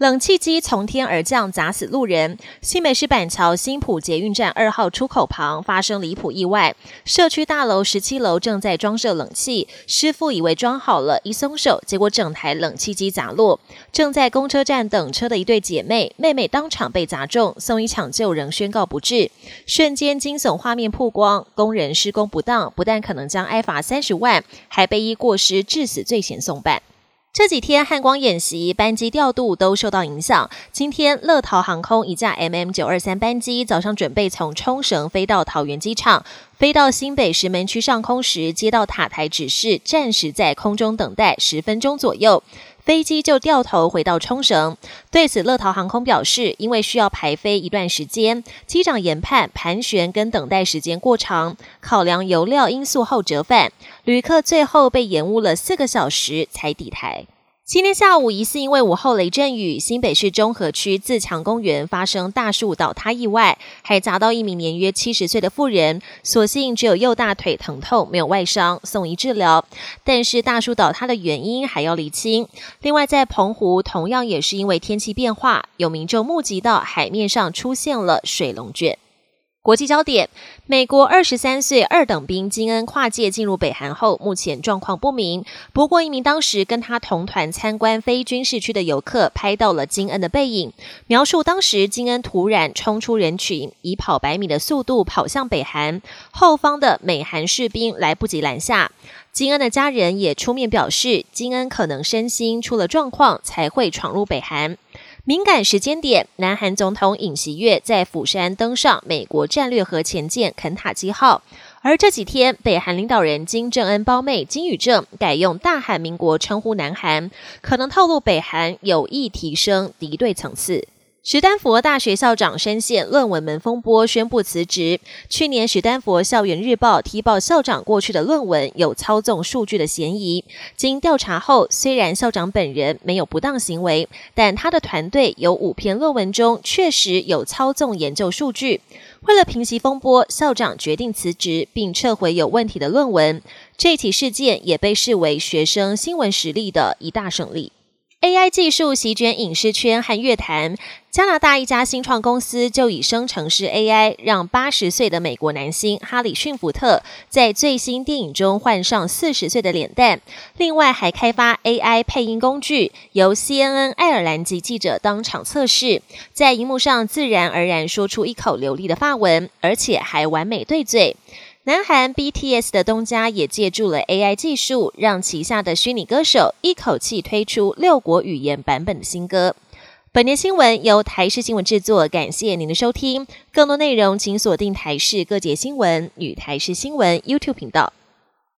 冷气机从天而降，砸死路人。新北市板桥新浦捷运站二号出口旁发生离谱意外，社区大楼十七楼正在装设冷气，师傅以为装好了，一松手，结果整台冷气机砸落。正在公车站等车的一对姐妹，妹妹当场被砸中，送医抢救仍宣告不治。瞬间惊悚画面曝光，工人施工不当，不但可能将挨罚三十万，还被依过失致死罪嫌送办。这几天汉光演习班机调度都受到影响。今天乐桃航空一架 MM 九二三班机早上准备从冲绳飞到桃园机场，飞到新北石门区上空时，接到塔台指示，暂时在空中等待十分钟左右。飞机就掉头回到冲绳。对此，乐桃航空表示，因为需要排飞一段时间，机长研判盘旋跟等待时间过长，考量油料因素后折返，旅客最后被延误了四个小时才抵台。今天下午，疑似因为午后雷阵雨，新北市中和区自强公园发生大树倒塌意外，还砸到一名年约七十岁的妇人，所幸只有右大腿疼痛，没有外伤，送医治疗。但是大树倒塌的原因还要厘清。另外，在澎湖，同样也是因为天气变化，有民众目击到海面上出现了水龙卷。国际焦点：美国二十三岁二等兵金恩跨界进入北韩后，目前状况不明。不过，一名当时跟他同团参观非军事区的游客拍到了金恩的背影，描述当时金恩突然冲出人群，以跑百米的速度跑向北韩，后方的美韩士兵来不及拦下。金恩的家人也出面表示，金恩可能身心出了状况，才会闯入北韩。敏感时间点，南韩总统尹锡悦在釜山登上美国战略核潜舰肯塔基号，而这几天，北韩领导人金正恩胞妹金宇正改用大韩民国称呼南韩，可能透露北韩有意提升敌对层次。史丹佛大学校长深陷论文门风波，宣布辞职。去年，史丹佛校园日报踢爆校长过去的论文有操纵数据的嫌疑。经调查后，虽然校长本人没有不当行为，但他的团队有五篇论文中确实有操纵研究数据。为了平息风波，校长决定辞职，并撤回有问题的论文。这起事件也被视为学生新闻实力的一大胜利。AI 技术席卷影视圈和乐坛，加拿大一家新创公司就以生成式 AI 让八十岁的美国男星哈里逊福特在最新电影中换上四十岁的脸蛋。另外，还开发 AI 配音工具，由 CNN 爱尔兰籍记者当场测试，在荧幕上自然而然说出一口流利的法文，而且还完美对嘴。南韩 BTS 的东家也借助了 AI 技术，让旗下的虚拟歌手一口气推出六国语言版本的新歌。本年新闻由台视新闻制作，感谢您的收听。更多内容请锁定台视各节新闻与台视新闻 YouTube 频道。